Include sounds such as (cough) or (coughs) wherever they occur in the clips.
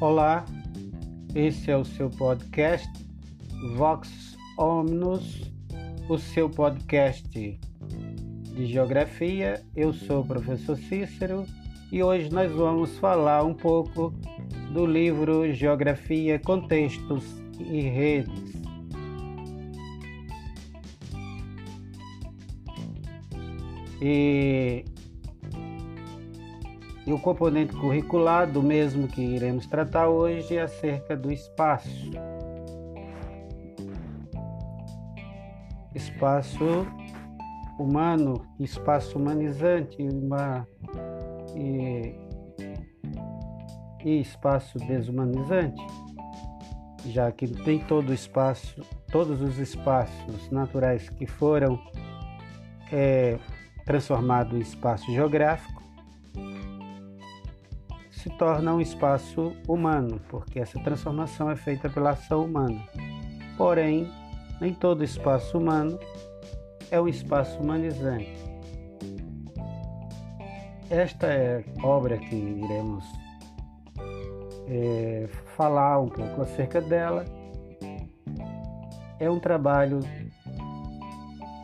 Olá, esse é o seu podcast Vox Omnus, o seu podcast de geografia. Eu sou o professor Cícero e hoje nós vamos falar um pouco do livro Geografia, Contextos e Redes. E e o componente curricular do mesmo que iremos tratar hoje é acerca do espaço. Espaço humano, espaço humanizante uma, e, e espaço desumanizante, já que tem todo o espaço, todos os espaços naturais que foram é, transformados em espaço geográfico se torna um espaço humano, porque essa transformação é feita pela ação humana. Porém, nem todo espaço humano é um espaço humanizante. Esta é a obra que iremos é, falar um pouco acerca dela. É um trabalho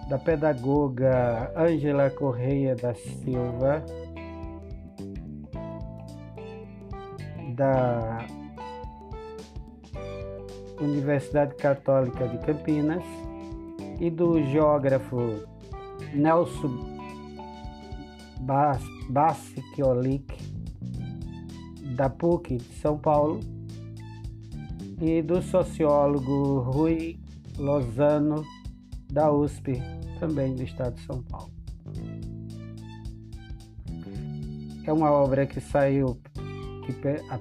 da pedagoga Ângela Correia da Silva, da Universidade Católica de Campinas e do geógrafo Nelson Bassikiolic da PUC de São Paulo e do sociólogo Rui Lozano da USP, também do estado de São Paulo. É uma obra que saiu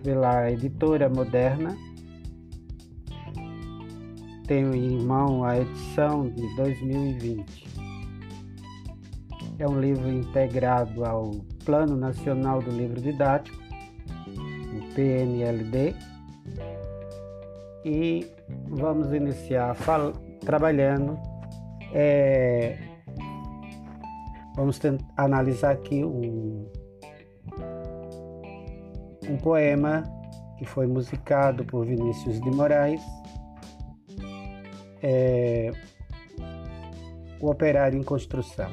pela editora moderna. Tenho em mão a edição de 2020. É um livro integrado ao Plano Nacional do Livro Didático, o PNLD, e vamos iniciar trabalhando. É, vamos analisar aqui um um poema que foi musicado por Vinícius de Moraes. É, o Operário em Construção.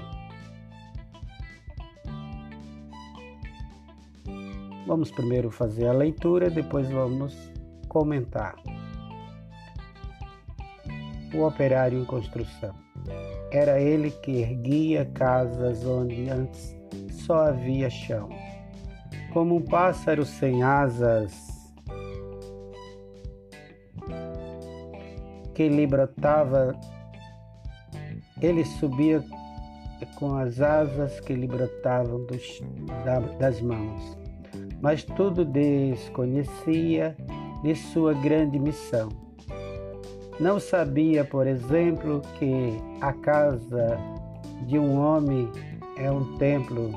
Vamos primeiro fazer a leitura, depois vamos comentar. O operário em construção. Era ele que erguia casas onde antes só havia chão como um pássaro sem asas que lhe brotava, ele subia com as asas que lhe brotavam dos, das mãos, mas tudo desconhecia de sua grande missão. Não sabia, por exemplo, que a casa de um homem é um templo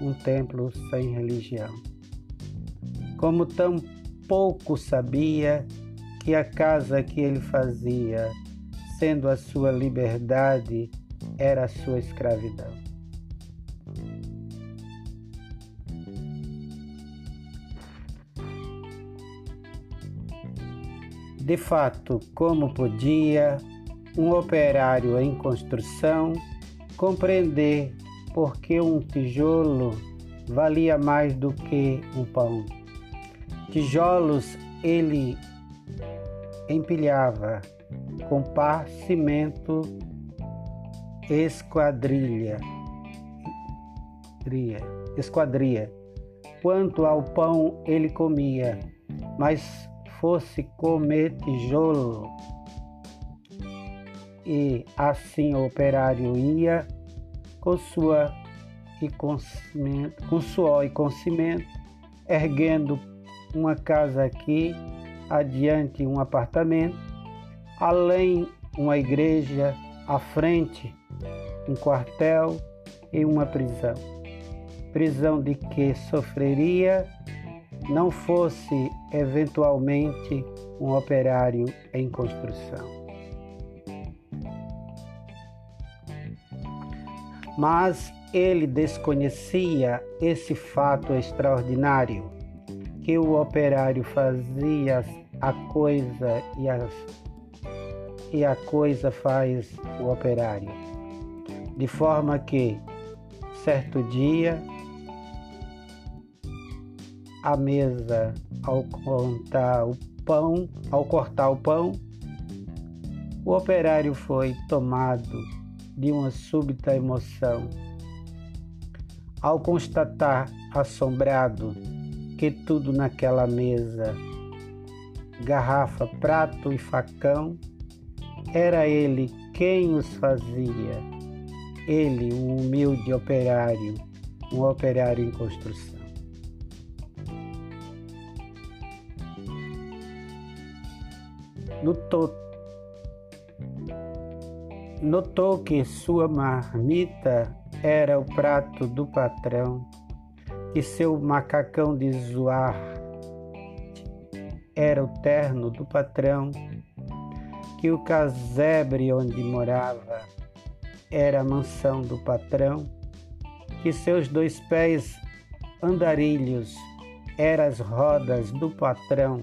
um templo sem religião. Como tão pouco sabia que a casa que ele fazia, sendo a sua liberdade, era a sua escravidão. De fato, como podia um operário em construção compreender porque um tijolo valia mais do que um pão. Tijolos ele empilhava com pá, cimento, esquadrilha, esquadria. Quanto ao pão ele comia, mas fosse comer tijolo. E assim o operário ia com sua e com suor e erguendo uma casa aqui, adiante um apartamento, além uma igreja, à frente um quartel e uma prisão. Prisão de que sofreria não fosse eventualmente um operário em construção. Mas ele desconhecia esse fato extraordinário, que o operário fazia a coisa e, as, e a coisa faz o operário. De forma que, certo dia, a mesa, ao contar o pão, ao cortar o pão, o operário foi tomado de uma súbita emoção. Ao constatar, assombrado, que tudo naquela mesa, garrafa, prato e facão, era ele quem os fazia. Ele, um humilde operário, um operário em construção. Notou, notou que sua marmita era o prato do patrão que seu macacão de zoar era o terno do patrão, que o casebre onde morava era a mansão do patrão, que seus dois pés andarilhos eram as rodas do patrão,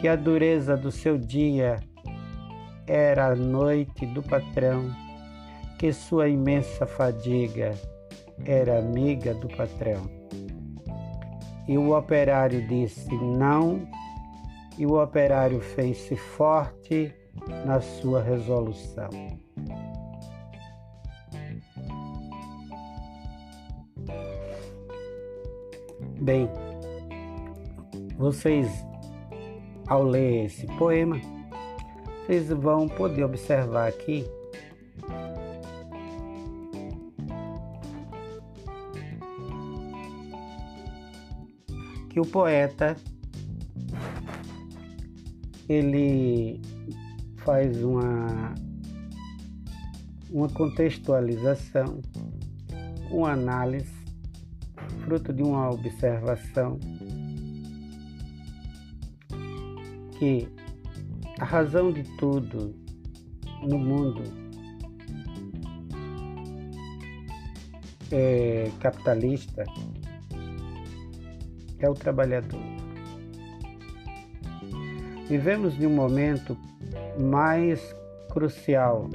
que a dureza do seu dia era a noite do patrão, que sua imensa fadiga era amiga do patrão. E o operário disse não, e o operário fez-se forte na sua resolução. Bem, vocês, ao ler esse poema, vocês vão poder observar aqui. Que o poeta ele faz uma uma contextualização, uma análise, fruto de uma observação que a razão de tudo no mundo é capitalista é o trabalhador. Vivemos de um momento mais crucial,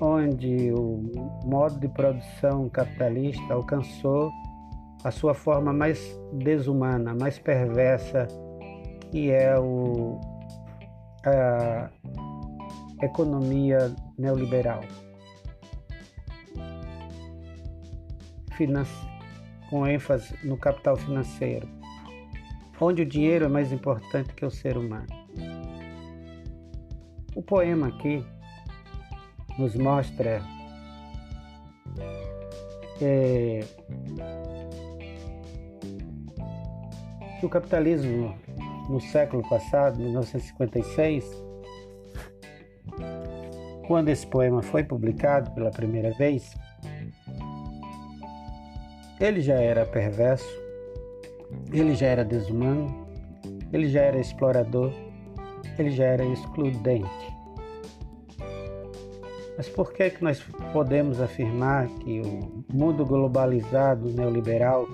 onde o modo de produção capitalista alcançou a sua forma mais desumana, mais perversa, que é o, a economia neoliberal. Finance, com ênfase no capital financeiro, onde o dinheiro é mais importante que o ser humano. O poema aqui nos mostra é, que o capitalismo no século passado, 1956, quando esse poema foi publicado pela primeira vez, ele já era perverso, ele já era desumano, ele já era explorador, ele já era excludente. Mas por que, que nós podemos afirmar que o mundo globalizado neoliberal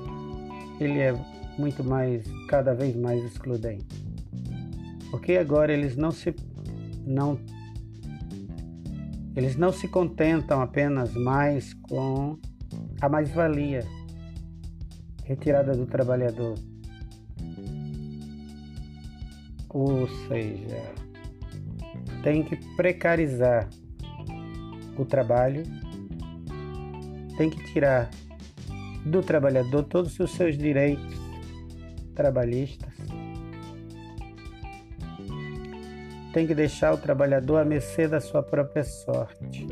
ele é muito mais, cada vez mais excludente? Porque agora eles não se não eles não se contentam apenas mais com a mais-valia retirada do trabalhador. Ou seja, tem que precarizar o trabalho, tem que tirar do trabalhador todos os seus direitos trabalhistas, tem que deixar o trabalhador à mercê da sua própria sorte.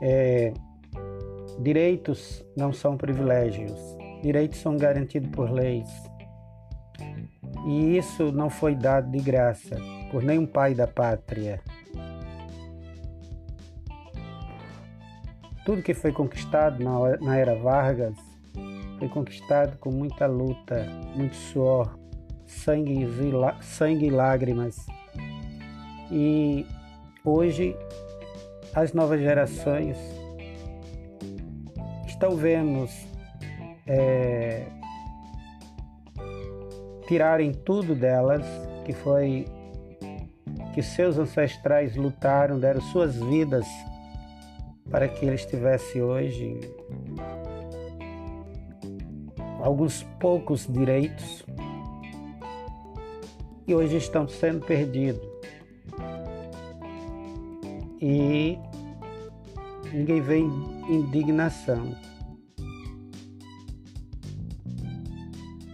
É, direitos não são privilégios, direitos são garantidos por leis. E isso não foi dado de graça por nenhum pai da pátria. Tudo que foi conquistado na, era Vargas foi conquistado com muita luta, muito suor, sangue e, sangue e lágrimas. E hoje as novas gerações estão vendo é, tirarem tudo delas, que foi que seus ancestrais lutaram, deram suas vidas para que eles tivessem hoje alguns poucos direitos e hoje estão sendo perdidos. E ninguém vê indignação.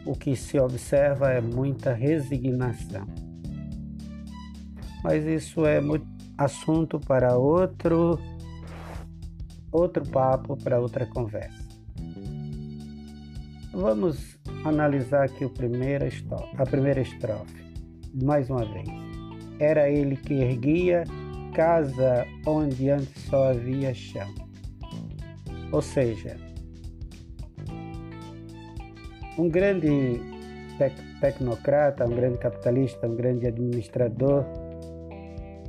O que se observa é muita resignação. Mas isso é assunto para outro outro papo, para outra conversa. Vamos analisar aqui o primeiro a primeira estrofe, mais uma vez. Era ele que erguia casa onde antes só havia chão. Ou seja, um grande tec tecnocrata, um grande capitalista, um grande administrador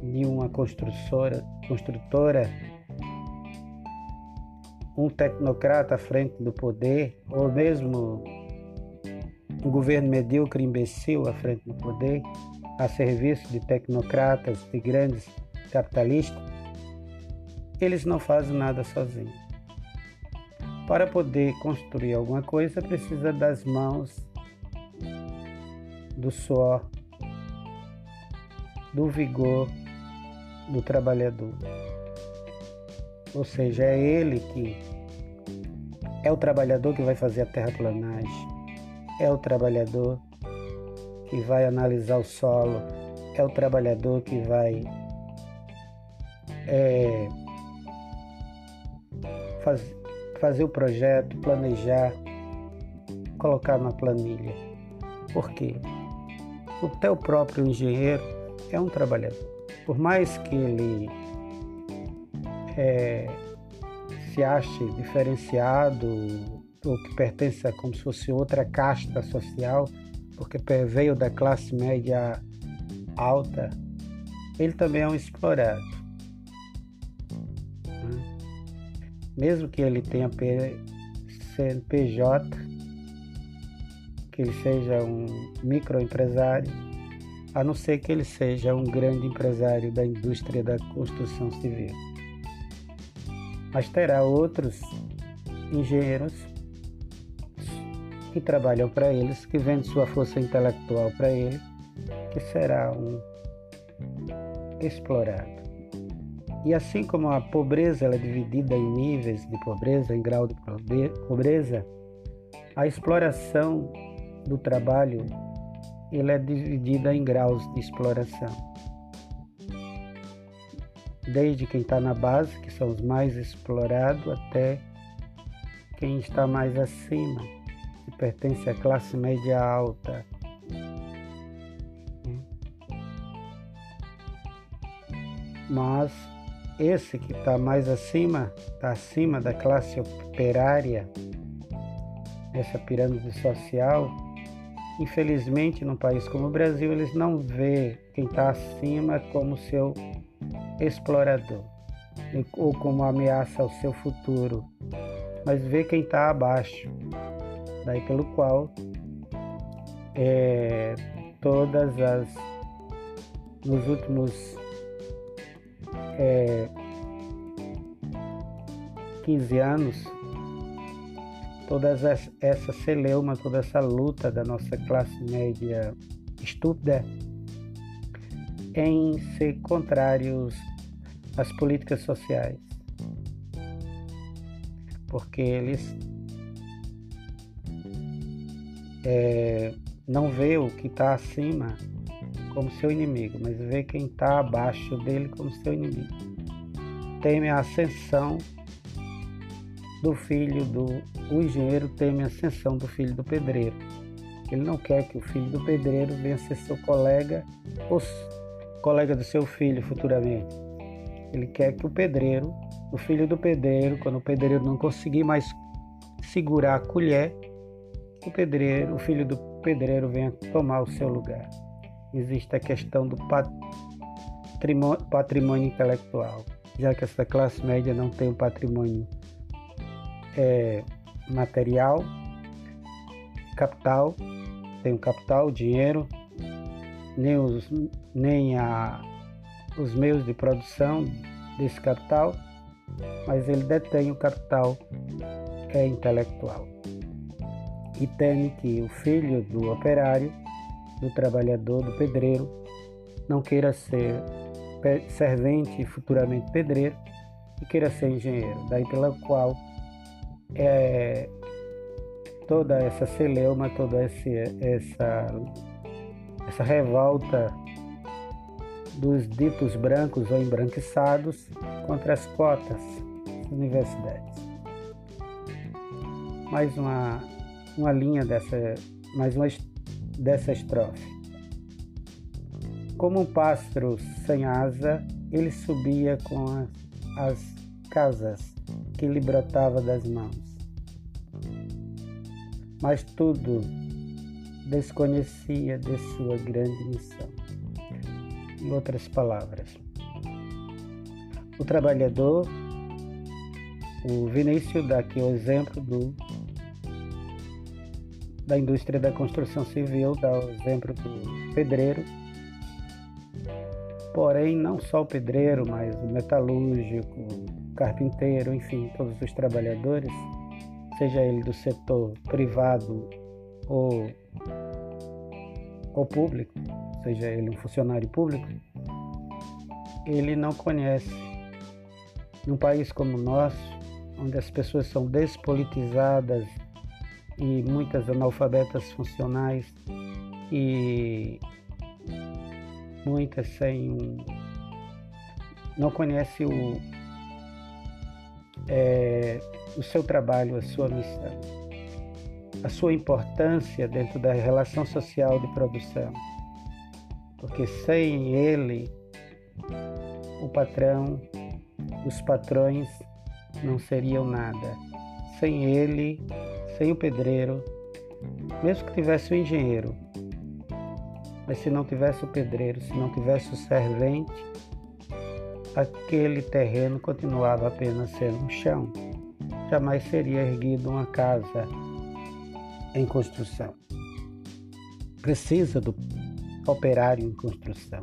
de uma construtora, construtora um tecnocrata à frente do poder, ou mesmo um governo medíocre imbecil à frente do poder, a serviço de tecnocratas, de grandes capitalistas, eles não fazem nada sozinhos. Para poder construir alguma coisa, precisa das mãos, do suor, do vigor do trabalhador. Ou seja, é ele que é o trabalhador que vai fazer a terraplanagem, é o trabalhador que vai analisar o solo, é o trabalhador que vai é, faz, fazer o projeto, planejar, colocar na planilha. Por quê? O teu próprio engenheiro é um trabalhador. Por mais que ele é, se ache diferenciado ou que pertence a como se fosse outra casta social, porque veio da classe média alta, ele também é um explorado. Né? Mesmo que ele tenha CNPJ, que ele seja um microempresário, a não ser que ele seja um grande empresário da indústria da construção civil mas terá outros engenheiros que trabalham para eles, que vendem sua força intelectual para ele, que será um explorado. E assim como a pobreza é dividida em níveis de pobreza, em grau de pobreza, a exploração do trabalho ele é dividida em graus de exploração desde quem está na base, que são os mais explorados, até quem está mais acima, que pertence à classe média alta. Mas esse que está mais acima, está acima da classe operária, essa pirâmide social, infelizmente num país como o Brasil, eles não vê quem está acima como seu explorador ou como ameaça ao seu futuro, mas vê quem está abaixo, daí pelo qual é, todas as nos últimos é, 15 anos todas essa celeuma, toda essa luta da nossa classe média estúpida em ser contrários às políticas sociais, porque eles é, não vê o que está acima como seu inimigo, mas vê quem está abaixo dele como seu inimigo. Teme a ascensão do filho do o engenheiro teme a ascensão do filho do pedreiro. Ele não quer que o filho do pedreiro venha ser seu colega ou colega do seu filho futuramente. Ele quer que o pedreiro, o filho do pedreiro, quando o pedreiro não conseguir mais segurar a colher, o pedreiro, o filho do pedreiro venha tomar o seu lugar. Existe a questão do patrimônio, patrimônio intelectual, já que essa classe média não tem um patrimônio é, material, capital, tem o capital, o dinheiro, nem, os, nem a, os meios de produção desse capital, mas ele detém o capital é intelectual. E teme que o filho do operário, do trabalhador, do pedreiro, não queira ser servente e futuramente pedreiro e queira ser engenheiro. Daí pela qual é, toda essa celeuma, toda essa, essa revolta dos ditos brancos ou embranquiçados contra as cotas das universidades. Mais uma, uma linha dessa, mais uma dessa estrofe. Como um pássaro sem asa, ele subia com as, as casas que lhe brotava das mãos. Mas tudo desconhecia de sua grande missão. Em outras palavras, o trabalhador, o Vinícius dá aqui o exemplo do, da indústria da construção civil, dá o exemplo do pedreiro, porém não só o pedreiro, mas o metalúrgico, carpinteiro, enfim, todos os trabalhadores, seja ele do setor privado ou, ou público, seja ele um funcionário público, ele não conhece. Num país como o nosso, onde as pessoas são despolitizadas e muitas analfabetas funcionais e muitas sem não conhece o, é, o seu trabalho, a sua missão, a sua importância dentro da relação social de produção. Porque sem ele, o patrão, os patrões não seriam nada. Sem ele, sem o pedreiro, mesmo que tivesse o engenheiro, mas se não tivesse o pedreiro, se não tivesse o servente, aquele terreno continuava apenas sendo um chão. Jamais seria erguida uma casa em construção. Precisa do operário em construção.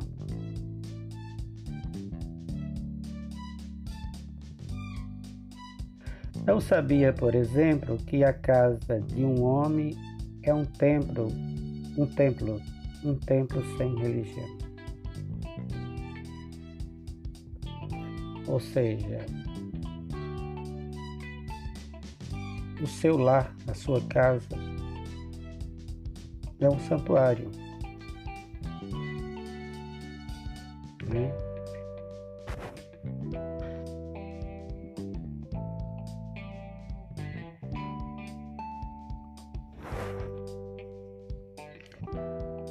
Não sabia, por exemplo, que a casa de um homem é um templo, um templo, um templo sem religião. Ou seja, o seu lar, a sua casa, é um santuário.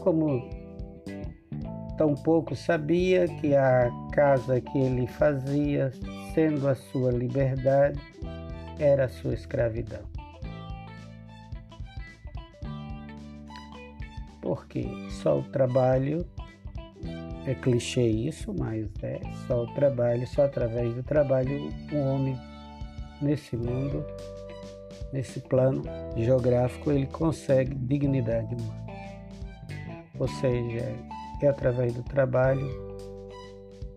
Como tampouco sabia que a casa que ele fazia, sendo a sua liberdade, era a sua escravidão. Porque só o trabalho, é clichê isso, mas é só o trabalho, só através do trabalho o um homem nesse mundo, nesse plano geográfico, ele consegue dignidade humana. Ou seja, é através do trabalho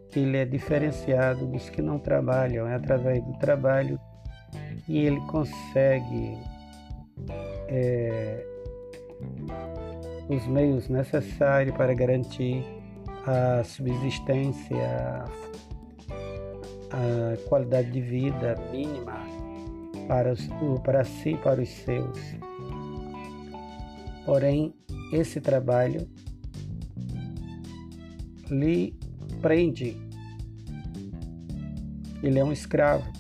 que ele é diferenciado dos que não trabalham, é através do trabalho que ele consegue é, os meios necessários para garantir a subsistência, a qualidade de vida mínima para, os, para si e para os seus. Porém, esse trabalho lhe prende. Ele é um escravo.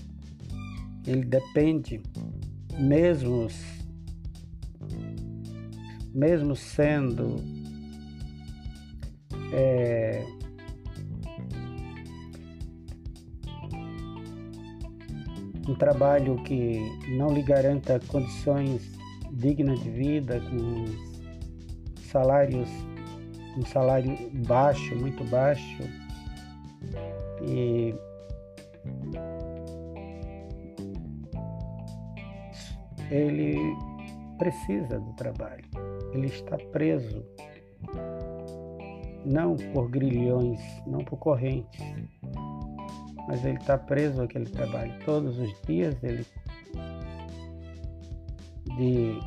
Ele depende, mesmo, mesmo sendo é, um trabalho que não lhe garanta condições dignas de vida, com salários um salário baixo, muito baixo. E ele precisa do trabalho. Ele está preso não por grilhões, não por correntes, mas ele está preso àquele trabalho. Todos os dias ele de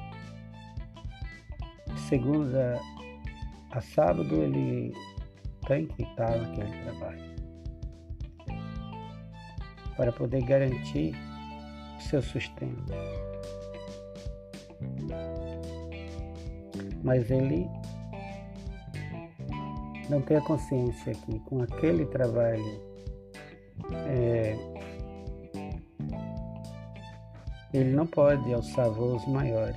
segunda a sábado ele tem que estar naquele trabalho para poder garantir o seu sustento. Mas ele não tem a consciência que com aquele trabalho é, ele não pode alçar voos maiores.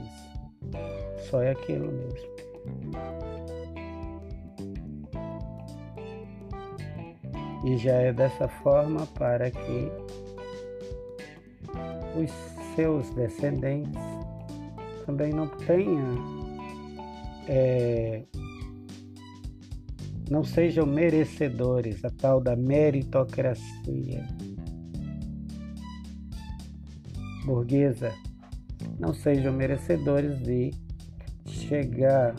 Só é aquilo mesmo. E já é dessa forma para que os seus descendentes também não tenham, é, não sejam merecedores, a tal da meritocracia. Burguesa, não sejam merecedores de chegar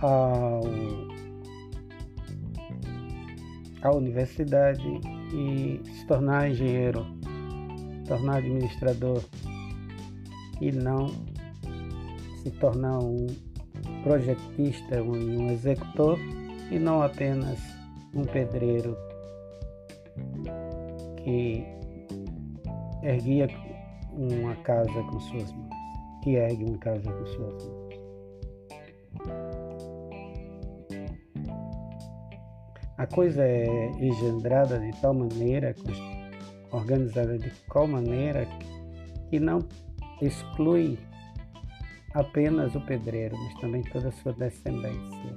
ao, à universidade e se tornar engenheiro, tornar administrador e não se tornar um projetista, um executor e não apenas um pedreiro que erguia uma casa com suas mãos, que ergue uma casa com suas mãos. A coisa é engendrada de tal maneira, organizada de qual maneira, que não exclui apenas o pedreiro, mas também toda a sua descendência.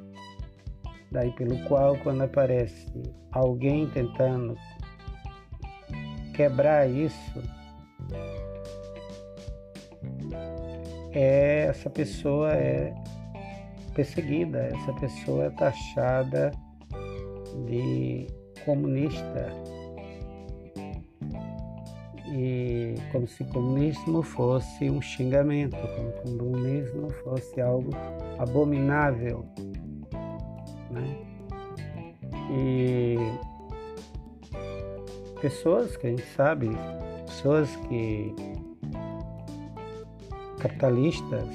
Daí pelo qual, quando aparece alguém tentando quebrar isso, é, essa pessoa é perseguida, essa pessoa é taxada de comunista. E como se comunismo fosse um xingamento, como o comunismo fosse algo abominável. Né? E pessoas que a gente sabe, pessoas que capitalistas,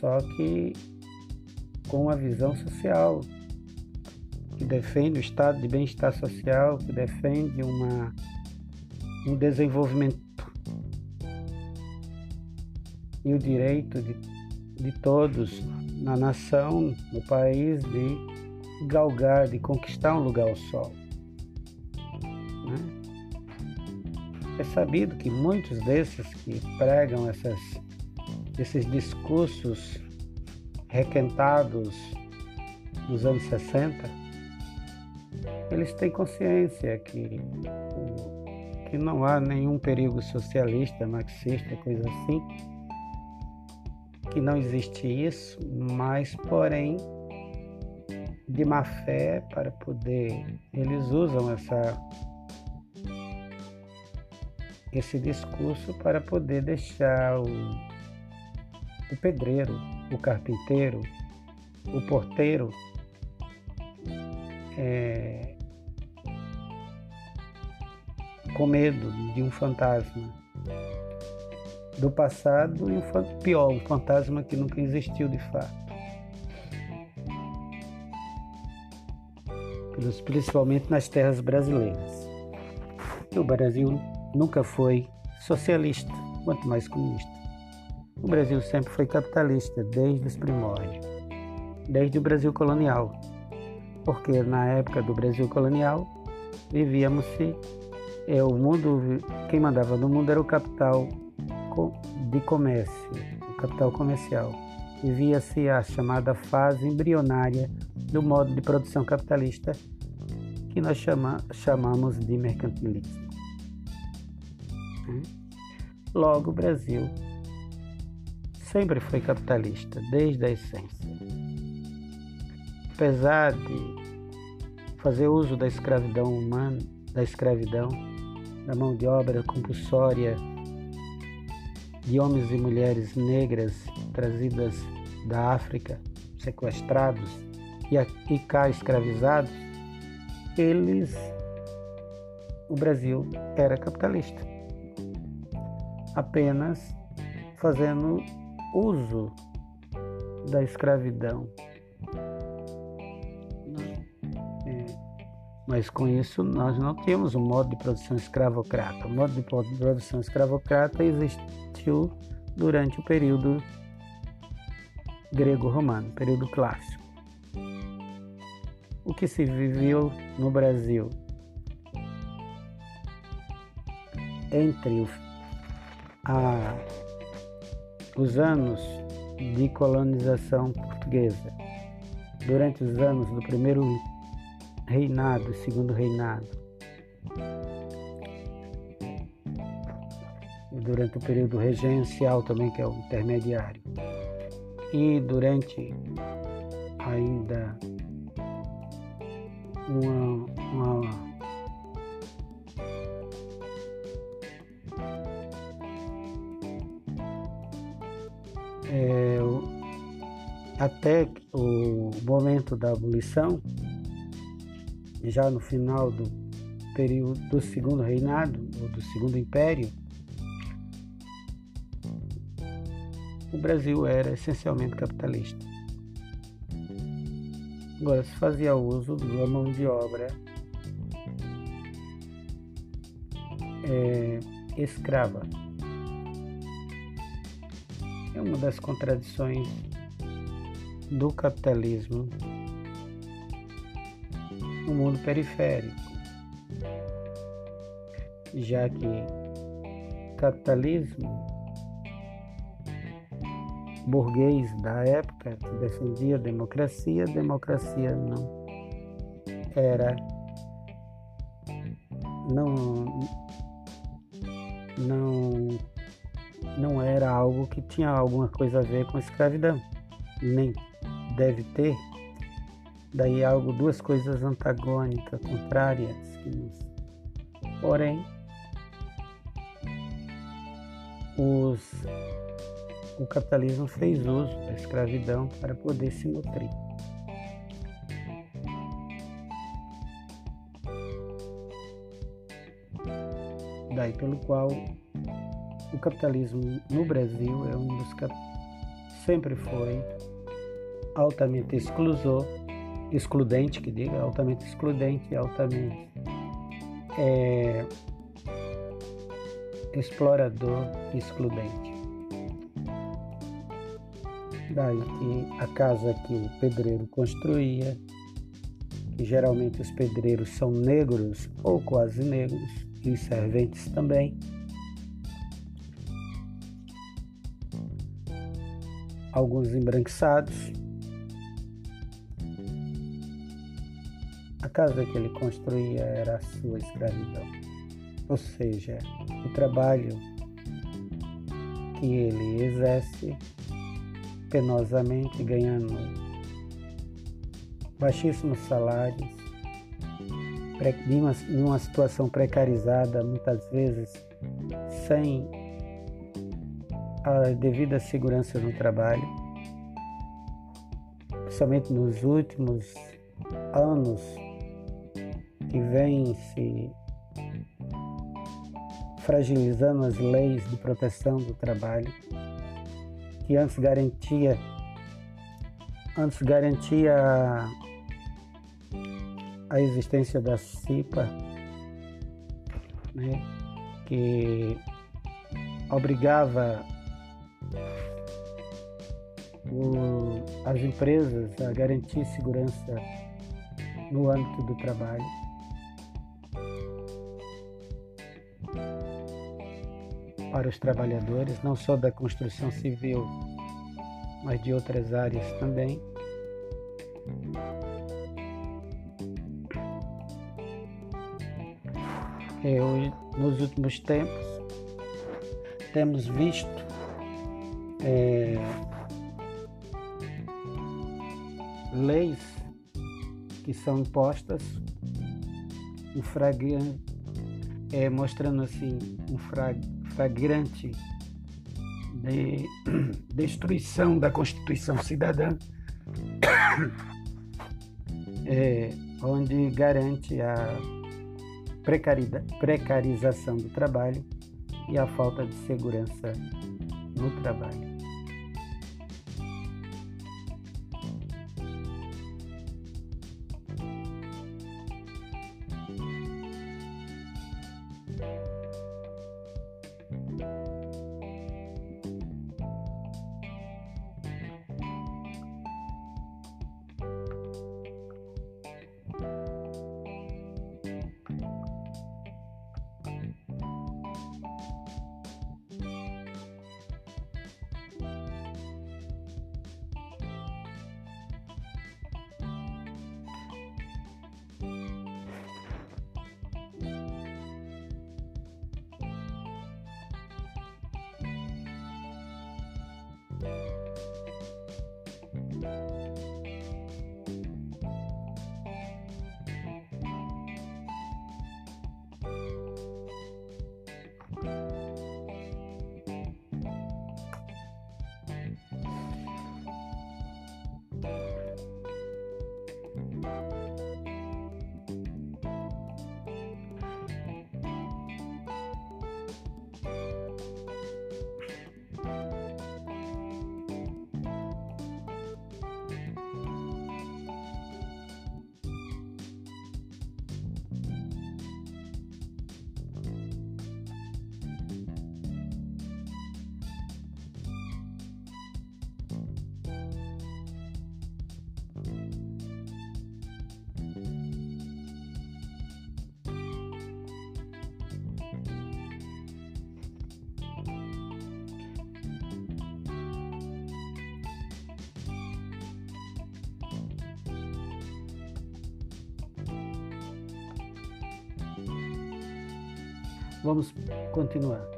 só que com uma visão social, que defende o estado de bem-estar social, que defende uma, um desenvolvimento e o direito de, de todos na nação, no país, de galgar, de conquistar um lugar ao sol. Né? É sabido que muitos desses que pregam essas, esses discursos requentados dos anos 60, eles têm consciência que, que não há nenhum perigo socialista, marxista, coisa assim, que não existe isso, mas, porém, de má fé para poder, eles usam essa esse discurso para poder deixar o, o pedreiro, o carpinteiro, o porteiro é, com medo de um fantasma do passado e um pior, um fantasma que nunca existiu de fato. Principalmente nas terras brasileiras. O Brasil nunca foi socialista, quanto mais comunista. O Brasil sempre foi capitalista, desde os primórdios, desde o Brasil colonial, porque na época do Brasil colonial vivíamos-se, é, o mundo, quem mandava no mundo era o capital de comércio, o capital comercial. Vivia-se a chamada fase embrionária do modo de produção capitalista, que nós chama, chamamos de mercantilismo. Logo, o Brasil sempre foi capitalista, desde a essência. Apesar de fazer uso da escravidão humana, da escravidão, da mão de obra compulsória de homens e mulheres negras trazidas da África, sequestrados e, e cá escravizados, eles, o Brasil era capitalista, apenas fazendo uso da escravidão. Mas com isso nós não tínhamos um modo de produção escravocrata. O modo de produção escravocrata existiu durante o período grego-romano, período clássico. O que se viveu no Brasil entre a, os anos de colonização portuguesa, durante os anos do primeiro reinado, segundo reinado, e durante o período regencial também, que é o intermediário, e durante ainda uma, uma é, até o momento da abolição, já no final do período do segundo reinado, ou do segundo império, o Brasil era essencialmente capitalista. Agora se fazia uso da mão de obra é, escrava. É uma das contradições do capitalismo no mundo periférico, já que capitalismo burguês da época que defendia a democracia, a democracia não era não não não era algo que tinha alguma coisa a ver com escravidão, nem deve ter. Daí algo duas coisas antagônicas, contrárias, porém os o capitalismo fez uso da escravidão para poder se nutrir. Daí pelo qual o capitalismo no Brasil é um dos cap... sempre foi altamente exclusor, excludente, que diga, altamente excludente altamente é, explorador excludente. Daí que a casa que o pedreiro construía, que geralmente os pedreiros são negros ou quase negros, e os serventes também, alguns embranquiçados. Casa que ele construía era a sua escravidão, ou seja, o trabalho que ele exerce penosamente, ganhando baixíssimos salários, em uma situação precarizada, muitas vezes sem a devida segurança no trabalho, principalmente nos últimos anos que vem se fragilizando as leis de proteção do trabalho que antes garantia antes garantia a existência da CIPA, né, que obrigava o, as empresas a garantir segurança no âmbito do trabalho. Para os trabalhadores, não só da construção civil, mas de outras áreas também. Eu, nos últimos tempos, temos visto é, leis que são impostas em é, mostrando assim um flagrante de (clears throat) destruição da Constituição Cidadã, (coughs) é, onde garante a precarização do trabalho e a falta de segurança no trabalho. Vamos continuar.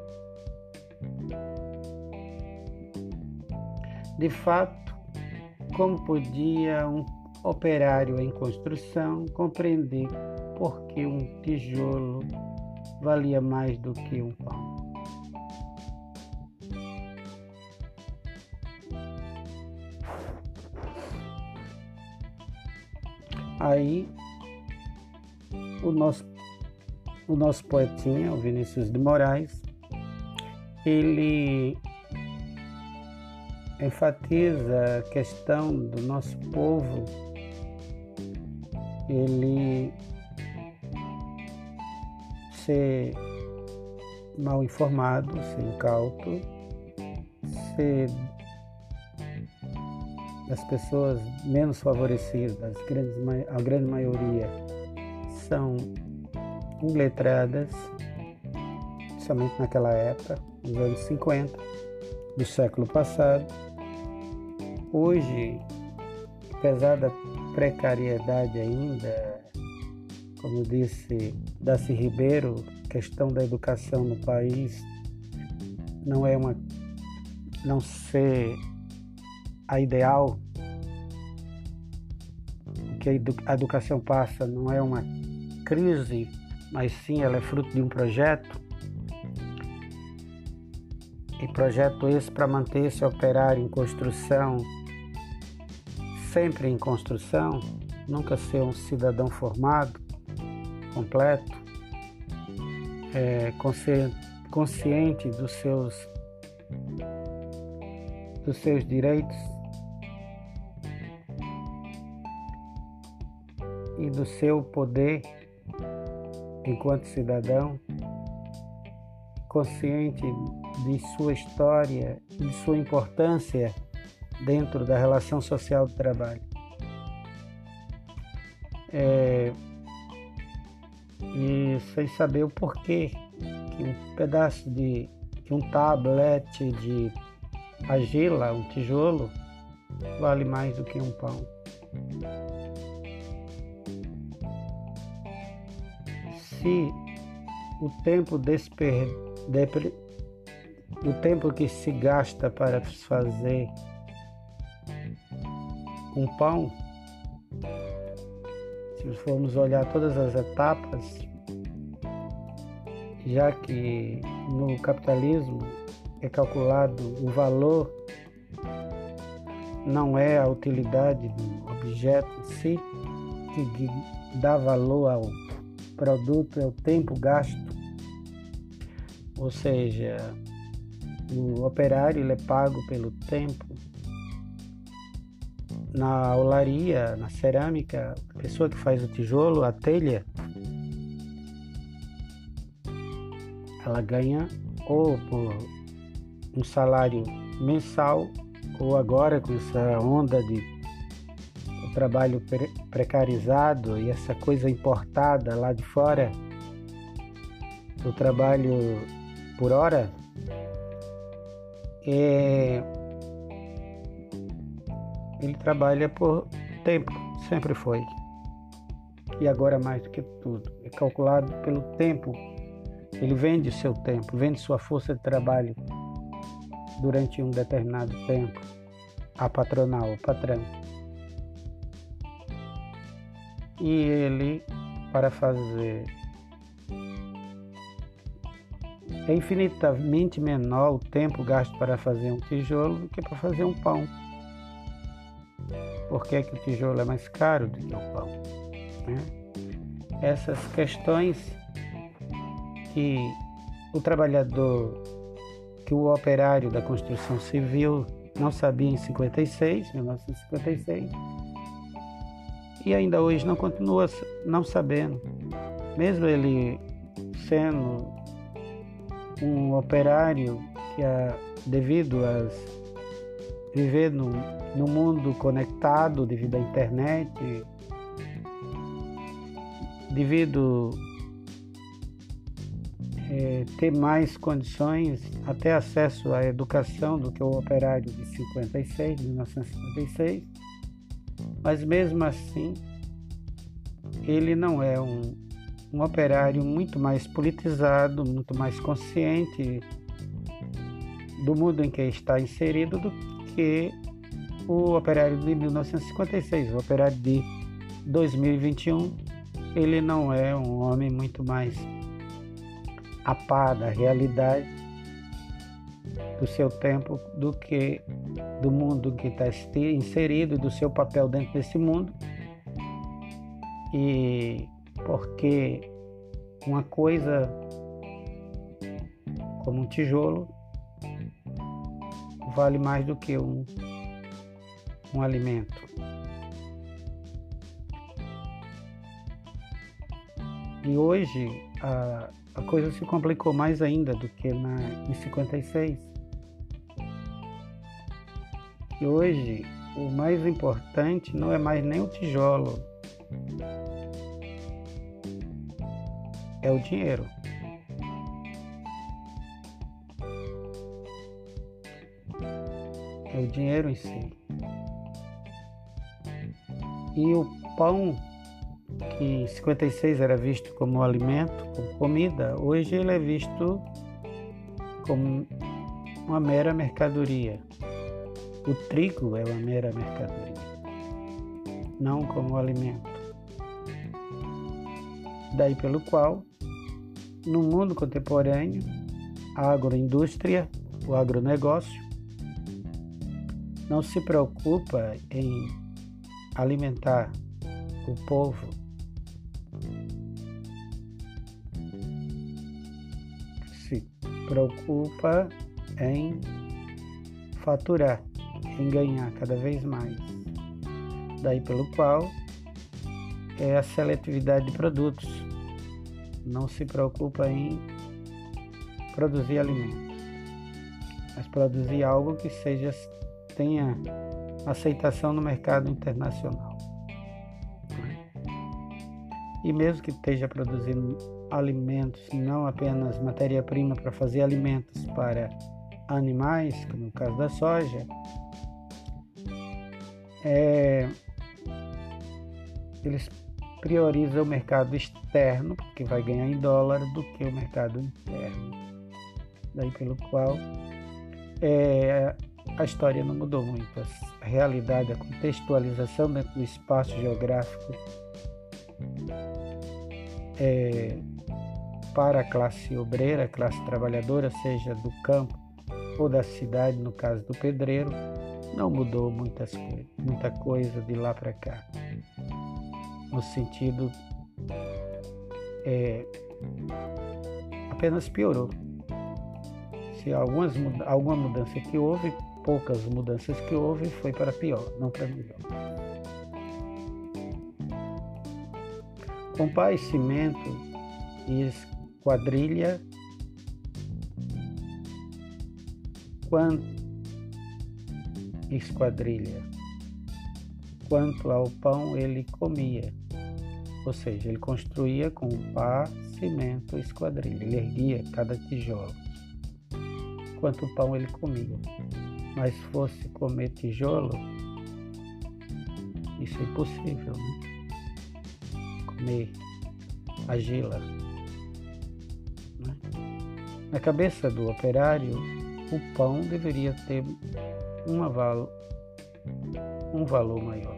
De fato, como podia um operário em construção compreender por que um tijolo valia mais do que um pão? Aí, o nosso o nosso poetinha, o Vinícius de Moraes, ele enfatiza a questão do nosso povo, ele ser mal informado, ser incauto, ser das pessoas menos favorecidas, a grande maioria são letradas, somente naquela época, nos anos 50 do século passado. Hoje, apesar da precariedade ainda, como disse Darcy Ribeiro, questão da educação no país não é uma não ser a ideal que a educação passa não é uma crise mas sim ela é fruto de um projeto. E projeto esse para manter esse operário em construção, sempre em construção, nunca ser um cidadão formado, completo, é, consciente dos seus, dos seus direitos e do seu poder enquanto cidadão, consciente de sua história e de sua importância dentro da relação social do trabalho. É, e sem saber o porquê que um pedaço de que um tablet de argila, um tijolo, vale mais do que um pão. Se o tempo desper, depre, o tempo que se gasta para fazer um pão, se formos olhar todas as etapas, já que no capitalismo é calculado o valor, não é a utilidade do objeto em si, que dá valor ao produto, é o tempo gasto. Ou seja, o operário ele é pago pelo tempo. Na olaria, na cerâmica, a pessoa que faz o tijolo, a telha, ela ganha ou por um salário mensal ou agora com essa onda de o trabalho precarizado e essa coisa importada lá de fora, o trabalho por hora, é, ele trabalha por tempo, sempre foi. E agora mais do que tudo. É calculado pelo tempo. Ele vende seu tempo, vende sua força de trabalho durante um determinado tempo. A patronal, o patrão. E ele, para fazer É infinitamente menor o tempo gasto para fazer um tijolo do que para fazer um pão. Por que, é que o tijolo é mais caro do que o pão? Né? Essas questões que o trabalhador, que o operário da construção civil não sabia em 56, 1956, e ainda hoje não continua não sabendo, mesmo ele sendo um operário que, devido a viver no, no mundo conectado, devido à internet, devido é, ter mais condições, até acesso à educação do que o operário de 56, 1956, mas mesmo assim ele não é um, um operário muito mais politizado, muito mais consciente do mundo em que está inserido do que o operário de 1956. O operário de 2021, ele não é um homem muito mais a par da realidade do seu tempo do que do mundo que está inserido, do seu papel dentro desse mundo. E porque uma coisa como um tijolo vale mais do que um, um alimento. E hoje a, a coisa se complicou mais ainda do que na, em 56. E hoje o mais importante não é mais nem o tijolo, é o dinheiro. É o dinheiro em si. E o pão, que em 56 era visto como alimento, como comida, hoje ele é visto como uma mera mercadoria. O trigo é uma mera mercadoria, não como alimento. Daí pelo qual no mundo contemporâneo, a agroindústria, o agronegócio, não se preocupa em alimentar o povo se preocupa em faturar, em ganhar cada vez mais. Daí pelo qual é a seletividade de produtos não se preocupa em produzir alimentos, mas produzir algo que seja tenha aceitação no mercado internacional. E mesmo que esteja produzindo alimentos, não apenas matéria-prima para fazer alimentos para animais, como no caso da soja, é, eles prioriza o mercado externo, porque vai ganhar em dólar, do que o mercado interno. Daí pelo qual é, a história não mudou muito. A realidade, a contextualização dentro do espaço geográfico é, para a classe obreira, a classe trabalhadora, seja do campo ou da cidade, no caso do pedreiro, não mudou muitas, muita coisa de lá para cá. No sentido, é, apenas piorou. Se algumas, alguma mudança que houve, poucas mudanças que houve, foi para pior, não para melhor. Com paz, cimento e esquadrilha, quanto esquadrilha, quanto ao pão ele comia, ou seja, ele construía com pá, cimento esquadrilha, ele erguia cada tijolo, quanto pão ele comia. Mas fosse comer tijolo, isso é impossível, né? Comer argila. Né? Na cabeça do operário, o pão deveria ter uma valo, um valor maior.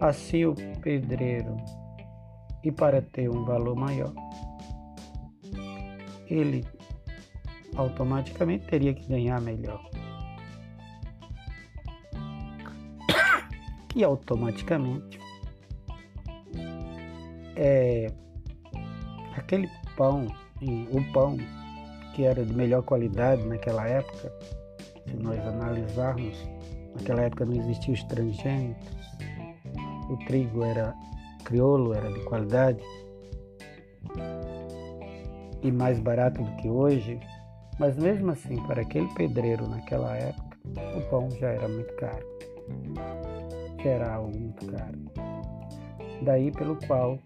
Assim o pedreiro, e para ter um valor maior, ele automaticamente teria que ganhar melhor. E automaticamente é, aquele pão, o pão que era de melhor qualidade naquela época, se nós analisarmos, naquela época não existiam os transgênicos, o trigo era crioulo, era de qualidade e mais barato do que hoje, mas mesmo assim, para aquele pedreiro naquela época, o pão já era muito caro. Já era algo muito caro. Daí pelo qual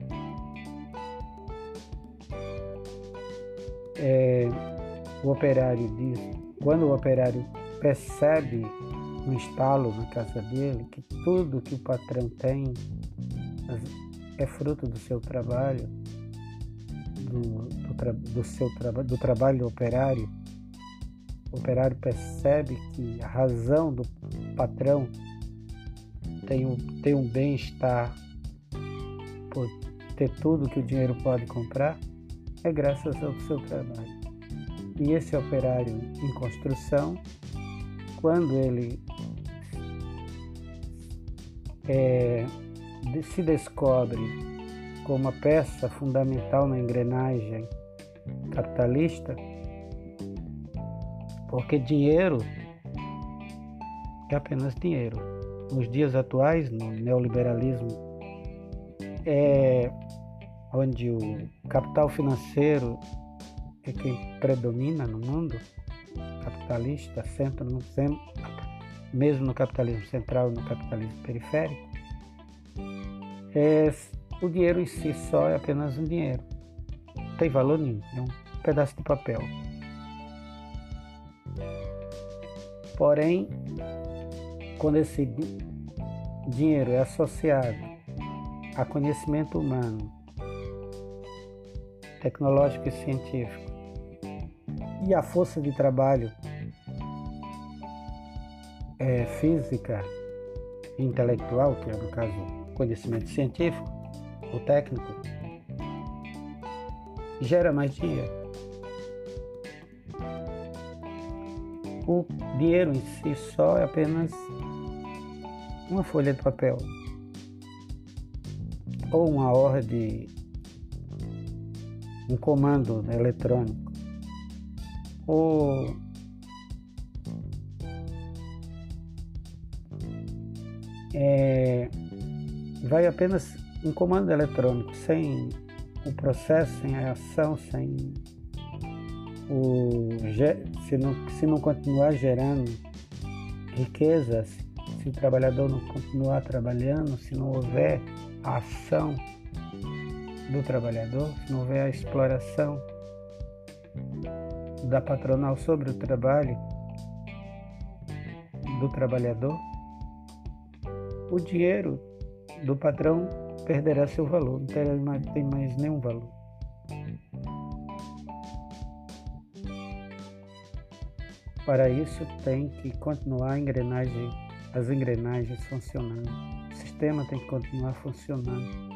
é, o operário diz, quando o operário percebe um estalo na casa dele, que tudo que o patrão tem é fruto do seu trabalho, do, do, tra, do seu traba, do trabalho do operário, o operário percebe que a razão do patrão tem um, tem um bem-estar por ter tudo que o dinheiro pode comprar, é graças ao seu trabalho. E esse operário em construção, quando ele é, se descobre como uma peça fundamental na engrenagem capitalista, porque dinheiro é apenas dinheiro. Nos dias atuais, no neoliberalismo, é onde o capital financeiro é quem predomina no mundo capitalista, sempre, no, sempre, mesmo no capitalismo central e no capitalismo periférico, é, o dinheiro em si só é apenas um dinheiro. Não tem valor nenhum, é um pedaço de papel. Porém, quando esse dinheiro é associado a conhecimento humano, tecnológico e científico, e a força de trabalho é, física e intelectual, que é no caso conhecimento científico ou técnico, gera mais dinheiro. O dinheiro em si só é apenas uma folha de papel ou uma ordem um comando eletrônico. Ou é, vai apenas um comando eletrônico sem o processo, sem a ação, sem o se não, se não continuar gerando riquezas, se o trabalhador não continuar trabalhando, se não houver ação do trabalhador, se não houver a exploração da patronal sobre o trabalho do trabalhador, o dinheiro do patrão perderá seu valor, não terá mais, tem mais nenhum valor. Para isso tem que continuar a engrenagem as engrenagens funcionando. O sistema tem que continuar funcionando.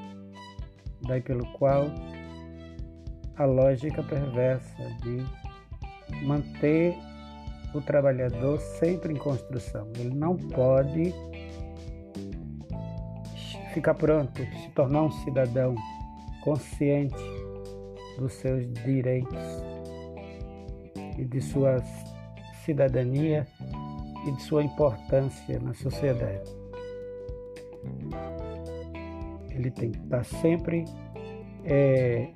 Daí pelo qual a lógica perversa de manter o trabalhador sempre em construção. Ele não pode ficar pronto, se tornar um cidadão consciente dos seus direitos e de sua cidadania e de sua importância na sociedade. Ele tem que estar sempre é,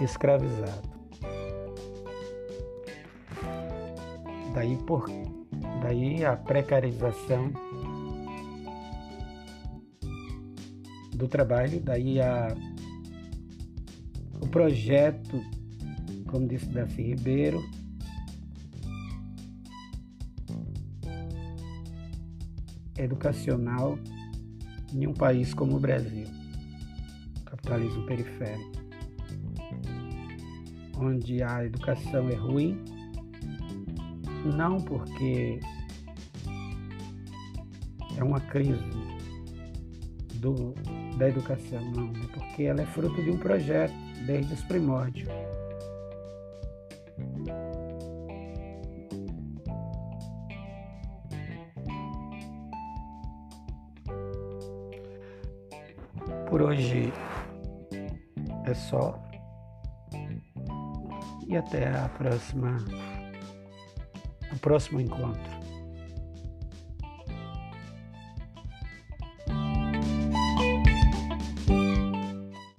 escravizado. Daí, por, daí a precarização do trabalho, daí a, o projeto, como disse Darcy Ribeiro, educacional em um país como o Brasil, capitalismo periférico, onde a educação é ruim, não porque é uma crise do, da educação, não, é porque ela é fruto de um projeto desde os primórdios. Hoje é só. E até a próxima, o próximo encontro.